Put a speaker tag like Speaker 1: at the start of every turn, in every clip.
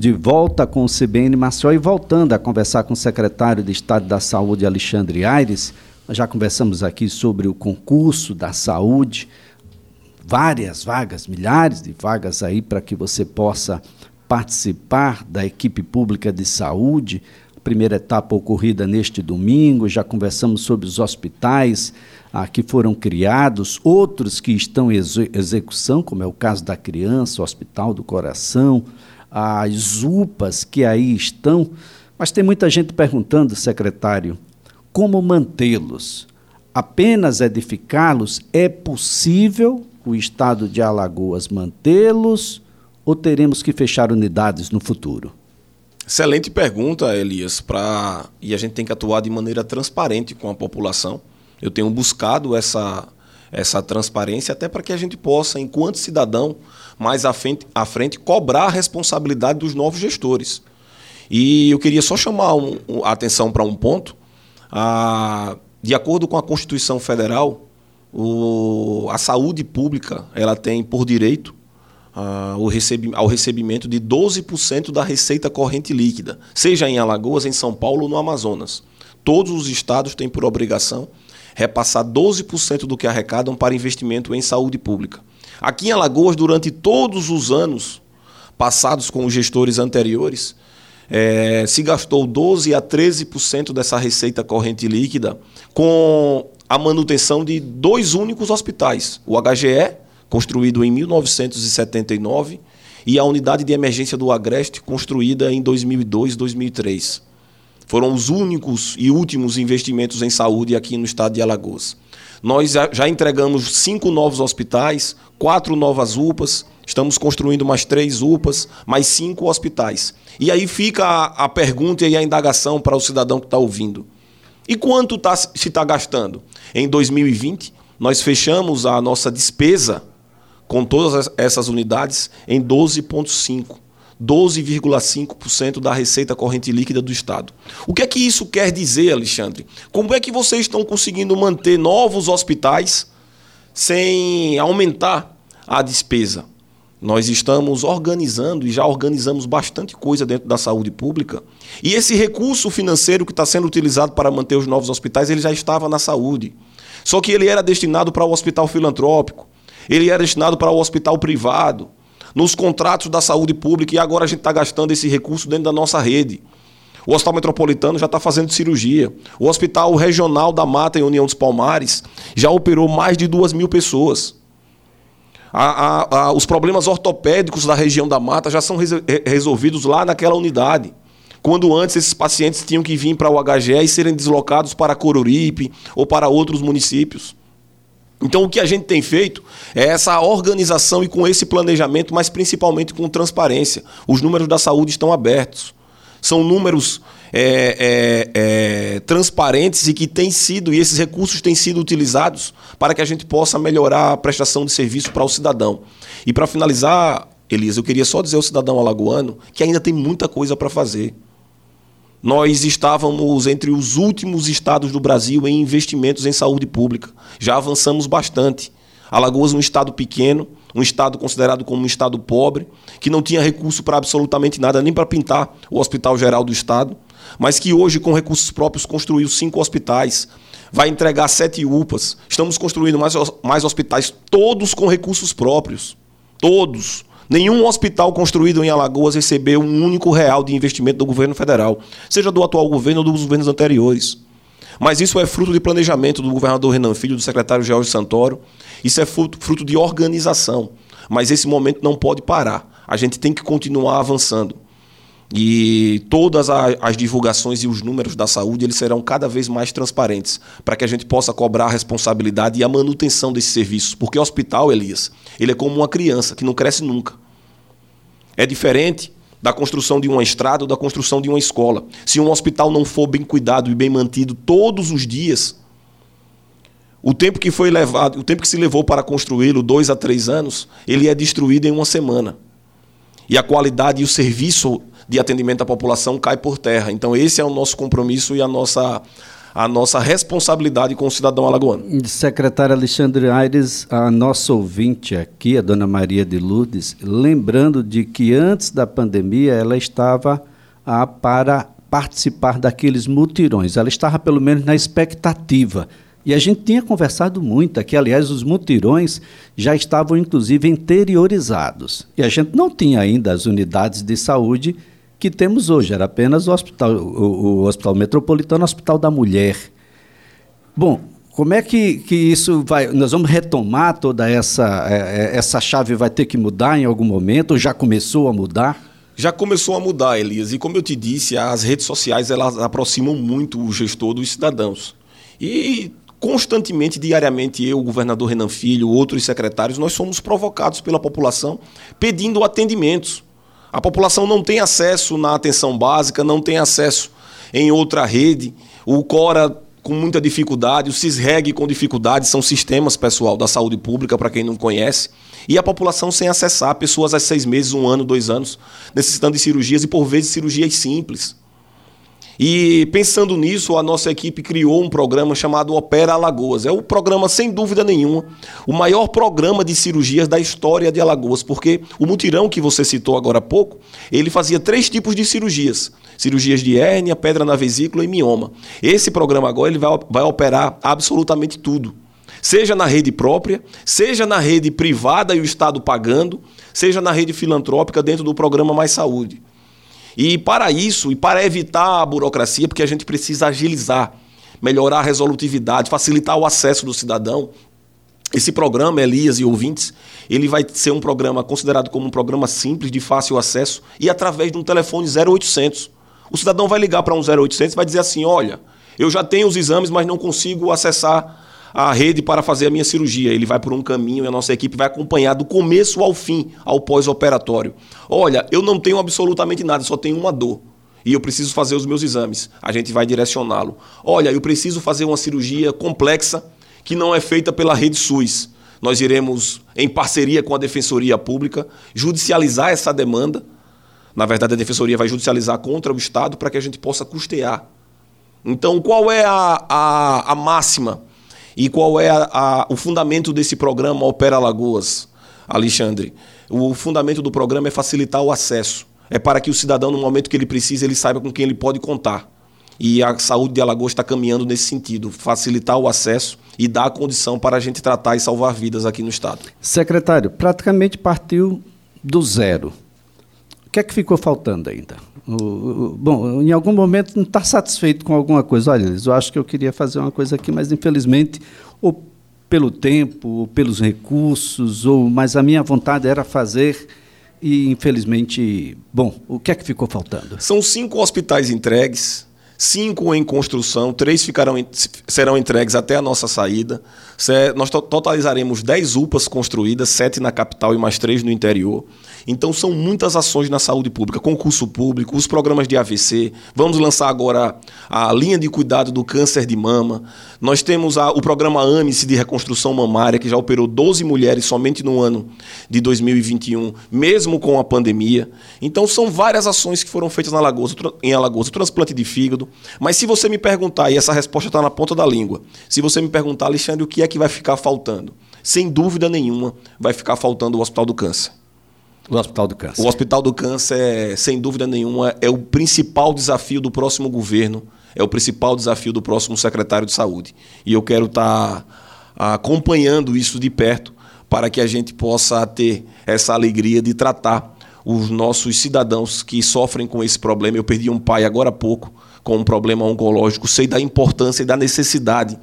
Speaker 1: De volta com o CBN Maceió e voltando a conversar com o secretário de Estado da Saúde, Alexandre Aires. Nós já conversamos aqui sobre o concurso da saúde, várias vagas, milhares de vagas aí para que você possa participar da equipe pública de saúde. A primeira etapa ocorrida neste domingo, já conversamos sobre os hospitais ah, que foram criados, outros que estão em execução, como é o caso da criança, o Hospital do Coração, as UPAs que aí estão. Mas tem muita gente perguntando, secretário, como mantê-los? Apenas edificá-los? É possível o estado de Alagoas mantê-los ou teremos que fechar unidades no futuro?
Speaker 2: Excelente pergunta, Elias. Pra... E a gente tem que atuar de maneira transparente com a população. Eu tenho buscado essa, essa transparência até para que a gente possa, enquanto cidadão, mais à frente, à frente cobrar a responsabilidade dos novos gestores. E eu queria só chamar um, a atenção para um ponto. Ah, de acordo com a Constituição Federal, o, a saúde pública ela tem por direito ah, o recebi, ao recebimento de 12% da receita corrente líquida, seja em Alagoas, em São Paulo ou no Amazonas. Todos os estados têm por obrigação repassar 12% do que arrecadam para investimento em saúde pública. Aqui em Alagoas, durante todos os anos passados com os gestores anteriores, é, se gastou 12 a 13% dessa receita corrente líquida com a manutenção de dois únicos hospitais: o HGE, construído em 1979, e a unidade de emergência do Agreste, construída em 2002 2003. Foram os únicos e últimos investimentos em saúde aqui no estado de Alagoas. Nós já entregamos cinco novos hospitais, quatro novas UPAs, estamos construindo mais três UPAs, mais cinco hospitais. E aí fica a, a pergunta e a indagação para o cidadão que está ouvindo. E quanto tá, se está gastando? Em 2020, nós fechamos a nossa despesa com todas essas unidades em 12,5%. 12,5% da receita corrente líquida do Estado. O que é que isso quer dizer, Alexandre? Como é que vocês estão conseguindo manter novos hospitais sem aumentar a despesa? Nós estamos organizando e já organizamos bastante coisa dentro da saúde pública. E esse recurso financeiro que está sendo utilizado para manter os novos hospitais, ele já estava na saúde. Só que ele era destinado para o hospital filantrópico, ele era destinado para o hospital privado nos contratos da saúde pública e agora a gente está gastando esse recurso dentro da nossa rede. O Hospital Metropolitano já está fazendo cirurgia. O Hospital Regional da Mata, em União dos Palmares, já operou mais de duas mil pessoas. A, a, a, os problemas ortopédicos da região da Mata já são resolvidos lá naquela unidade. Quando antes esses pacientes tinham que vir para o HGE e serem deslocados para Coruripe ou para outros municípios. Então, o que a gente tem feito é essa organização e com esse planejamento, mas principalmente com transparência. Os números da saúde estão abertos. São números é, é, é, transparentes e que têm sido, e esses recursos têm sido utilizados para que a gente possa melhorar a prestação de serviço para o cidadão. E para finalizar, Elisa, eu queria só dizer ao cidadão alagoano que ainda tem muita coisa para fazer. Nós estávamos entre os últimos estados do Brasil em investimentos em saúde pública. Já avançamos bastante. Alagoas, um estado pequeno, um estado considerado como um estado pobre, que não tinha recurso para absolutamente nada, nem para pintar o Hospital Geral do Estado, mas que hoje, com recursos próprios, construiu cinco hospitais, vai entregar sete UPAs. Estamos construindo mais, mais hospitais, todos com recursos próprios. Todos. Nenhum hospital construído em Alagoas recebeu um único real de investimento do governo federal, seja do atual governo ou dos governos anteriores. Mas isso é fruto de planejamento do governador Renan Filho, do secretário Jorge Santoro. Isso é fruto, fruto de organização. Mas esse momento não pode parar. A gente tem que continuar avançando. E todas as divulgações e os números da saúde eles serão cada vez mais transparentes, para que a gente possa cobrar a responsabilidade e a manutenção desses serviços. Porque o hospital, Elias, ele é como uma criança que não cresce nunca. É diferente da construção de uma estrada ou da construção de uma escola. Se um hospital não for bem cuidado e bem mantido todos os dias, o tempo que foi levado, o tempo que se levou para construí-lo, dois a três anos, ele é destruído em uma semana. E a qualidade e o serviço de atendimento à população cai por terra. Então esse é o nosso compromisso e a nossa a nossa responsabilidade com o cidadão alagoano.
Speaker 1: Secretário Alexandre Aires, a nossa ouvinte aqui, a dona Maria de Lourdes, lembrando de que antes da pandemia ela estava ah, para participar daqueles mutirões, ela estava pelo menos na expectativa. E a gente tinha conversado muito aqui, aliás, os mutirões já estavam inclusive interiorizados. E a gente não tinha ainda as unidades de saúde que temos hoje, era apenas o hospital, o, o Hospital Metropolitano, o Hospital da Mulher. Bom, como é que, que isso vai. Nós vamos retomar toda essa. É, é, essa chave vai ter que mudar em algum momento, já começou a mudar?
Speaker 2: Já começou a mudar, Elias. E como eu te disse, as redes sociais elas aproximam muito o gestor dos cidadãos. E constantemente, diariamente, eu, o governador Renan Filho, outros secretários, nós somos provocados pela população pedindo atendimentos. A população não tem acesso na atenção básica, não tem acesso em outra rede. O Cora com muita dificuldade, o CISREG com dificuldade, são sistemas, pessoal, da saúde pública, para quem não conhece. E a população sem acessar, pessoas há seis meses, um ano, dois anos, necessitando de cirurgias e, por vezes, cirurgias simples. E pensando nisso, a nossa equipe criou um programa chamado Opera Alagoas. É o programa, sem dúvida nenhuma, o maior programa de cirurgias da história de Alagoas, porque o mutirão que você citou agora há pouco, ele fazia três tipos de cirurgias: cirurgias de hérnia, pedra na vesícula e mioma. Esse programa agora ele vai, vai operar absolutamente tudo. Seja na rede própria, seja na rede privada e o Estado pagando, seja na rede filantrópica dentro do programa Mais Saúde. E para isso, e para evitar a burocracia, porque a gente precisa agilizar, melhorar a resolutividade, facilitar o acesso do cidadão, esse programa, Elias e ouvintes, ele vai ser um programa considerado como um programa simples, de fácil acesso, e através de um telefone 0800. O cidadão vai ligar para um 0800 e vai dizer assim: olha, eu já tenho os exames, mas não consigo acessar a rede para fazer a minha cirurgia. Ele vai por um caminho e a nossa equipe vai acompanhar do começo ao fim, ao pós-operatório. Olha, eu não tenho absolutamente nada, só tenho uma dor. E eu preciso fazer os meus exames. A gente vai direcioná-lo. Olha, eu preciso fazer uma cirurgia complexa que não é feita pela rede SUS. Nós iremos, em parceria com a Defensoria Pública, judicializar essa demanda. Na verdade, a Defensoria vai judicializar contra o Estado para que a gente possa custear. Então, qual é a, a, a máxima e qual é a, a, o fundamento desse programa Opera Lagoas, Alexandre? O fundamento do programa é facilitar o acesso. É para que o cidadão, no momento que ele precisa, ele saiba com quem ele pode contar. E a saúde de Alagoas está caminhando nesse sentido, facilitar o acesso e dar a condição para a gente tratar e salvar vidas aqui no Estado.
Speaker 1: Secretário, praticamente partiu do zero. O que é que ficou faltando ainda? bom, em algum momento não está satisfeito com alguma coisa. Olha, eu acho que eu queria fazer uma coisa aqui, mas infelizmente, ou pelo tempo, ou pelos recursos, ou mas a minha vontade era fazer e infelizmente, bom, o que é que ficou faltando?
Speaker 2: São cinco hospitais entregues, cinco em construção, três ficarão, serão entregues até a nossa saída. Nós totalizaremos dez UPAs construídas, sete na capital e mais três no interior. Então são muitas ações na saúde pública, concurso público, os programas de AVC. Vamos lançar agora a linha de cuidado do câncer de mama. Nós temos a, o programa AMIS de reconstrução mamária, que já operou 12 mulheres somente no ano de 2021, mesmo com a pandemia. Então são várias ações que foram feitas na Alagoas, em Alagoas, o transplante de fígado. Mas se você me perguntar, e essa resposta está na ponta da língua, se você me perguntar, Alexandre, o que é que vai ficar faltando? Sem dúvida nenhuma, vai ficar faltando o Hospital do Câncer.
Speaker 1: O Hospital do Câncer.
Speaker 2: O Hospital do Câncer, sem dúvida nenhuma, é o principal desafio do próximo governo, é o principal desafio do próximo secretário de saúde. E eu quero estar tá acompanhando isso de perto para que a gente possa ter essa alegria de tratar os nossos cidadãos que sofrem com esse problema. Eu perdi um pai agora há pouco com um problema oncológico, sei da importância e da necessidade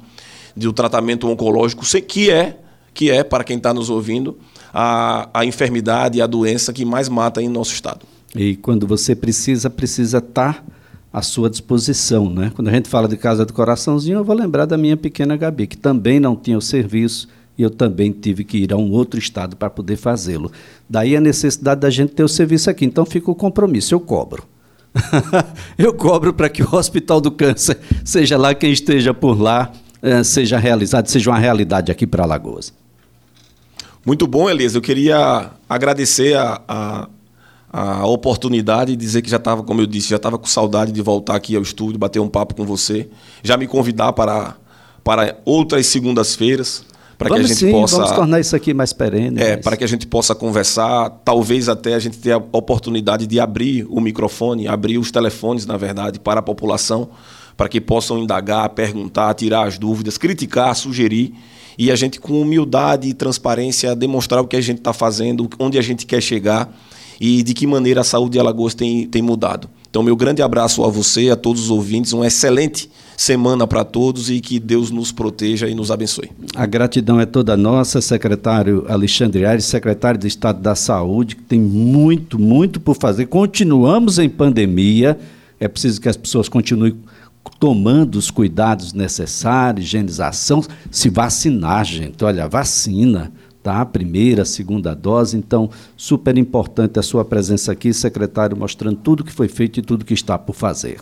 Speaker 2: do tratamento oncológico, sei que é, que é para quem está nos ouvindo, a, a enfermidade e a doença que mais mata em nosso estado.
Speaker 1: E quando você precisa, precisa estar à sua disposição. Né? Quando a gente fala de Casa do Coraçãozinho, eu vou lembrar da minha pequena Gabi, que também não tinha o serviço e eu também tive que ir a um outro estado para poder fazê-lo. Daí a necessidade da gente ter o serviço aqui. Então fica o compromisso, eu cobro. eu cobro para que o Hospital do Câncer, seja lá quem esteja por lá, eh, seja realizado, seja uma realidade aqui para Alagoas.
Speaker 2: Muito bom, Elias. Eu queria agradecer a, a, a oportunidade de dizer que já estava, como eu disse, já estava com saudade de voltar aqui ao estúdio, bater um papo com você, já me convidar para, para outras segundas-feiras, para que a gente
Speaker 1: sim,
Speaker 2: possa
Speaker 1: vamos tornar isso aqui mais perene.
Speaker 2: é,
Speaker 1: mas-
Speaker 2: para que a gente possa conversar, talvez até a gente tenha a oportunidade de abrir o microfone, abrir os telefones, na verdade, para a população, para que possam indagar, perguntar, tirar as dúvidas, criticar, sugerir, e a gente, com humildade e transparência, demonstrar o que a gente está fazendo, onde a gente quer chegar e de que maneira a saúde de Alagoas tem, tem mudado. Então, meu grande abraço a você, a todos os ouvintes, uma excelente semana para todos e que Deus nos proteja e nos abençoe.
Speaker 1: A gratidão é toda nossa, secretário Alexandre Aires, secretário de Estado da Saúde, que tem muito, muito por fazer. Continuamos em pandemia, é preciso que as pessoas continuem tomando os cuidados necessários, higienização, se vacinar, gente. Olha, vacina, tá? Primeira, segunda dose. Então, super importante a sua presença aqui, secretário, mostrando tudo que foi feito e tudo que está por fazer.